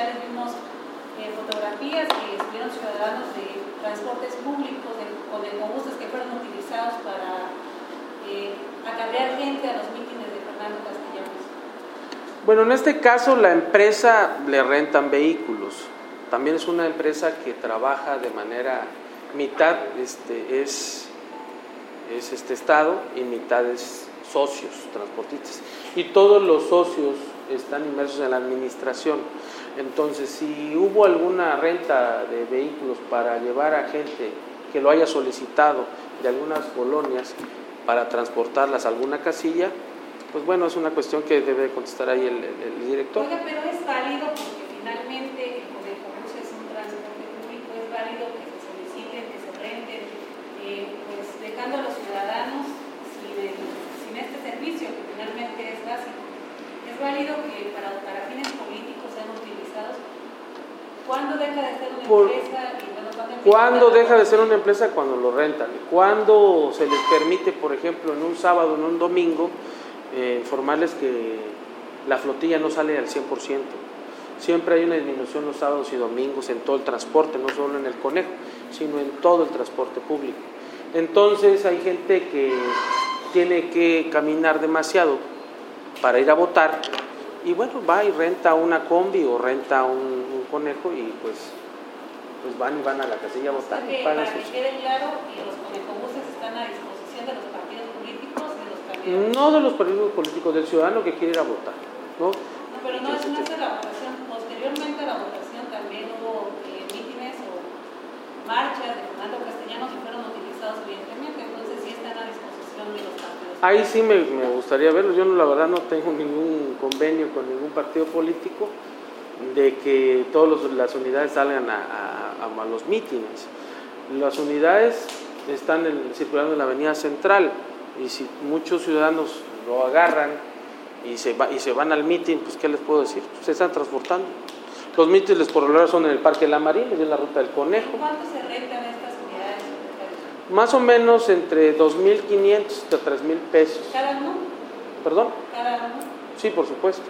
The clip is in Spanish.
sociales vimos eh, fotografías que estuvieron ciudadanos de transportes públicos, de, o de autobuses que fueron utilizados para eh, acarrear gente a los mítines de Fernando Castellanos. Bueno, en este caso la empresa le rentan vehículos. También es una empresa que trabaja de manera mitad este, es, es este estado y mitad es socios transportistas. Y todos los socios están inmersos en la administración. Entonces, si hubo alguna renta de vehículos para llevar a gente que lo haya solicitado de algunas colonias para transportarlas a alguna casilla, pues bueno, es una cuestión que debe contestar ahí el, director. Oiga, pero es válido porque finalmente el Codecomus es un transporte público, es válido que se soliciten, que se renten, eh, pues dejando a los ciudadanos sin este servicio que finalmente es básico. Válido que para, para fines políticos sean utilizados. ¿Cuándo deja de ser una Por- empresa? Y, ¿cuándo empieza ¿Cuándo la- deja de ser una empresa? Cuando lo rentan. ¿Cuándo se les permite, por ejemplo, en un sábado, en un domingo, eh, informarles que la flotilla no sale al 100%? Siempre hay una disminución los sábados y domingos en todo el transporte, no solo en el conejo, sino en todo el transporte público. Entonces hay gente que tiene que caminar demasiado para ir a votar y bueno, va y renta una combi o renta un, un conejo y pues pues van y van a la casilla a votar y que, pagan para que sus... quede claro, que los están a disposición de los partidos políticos y de los candidatos. No de los partidos políticos, del ciudadano que quiere ir a votar, ¿no? No, pero no es no es de la votación. Posteriormente a la votación también hubo eh, mítines o marchas de Fernando Castellanos que fueron utilizados evidentemente, entonces sí están a disposición de los partidos. Ahí sí me, gustaría verlo, yo no, la verdad no tengo ningún convenio con ningún partido político de que todas las unidades salgan a, los mítines. Las unidades están en- circulando en la avenida central y si muchos ciudadanos lo agarran y se, va- y se van al mitin, pues ¿qué les puedo decir? Se están transportando. Los mítines por lo general son en el Parque La Marina, en la Ruta del Conejo. ¿Cuánto se secretario? Más o menos entre 2.500 hasta 3.000 pesos. ¿Cada uno? ¿Perdón? ¿Cada uno? Sí, por supuesto.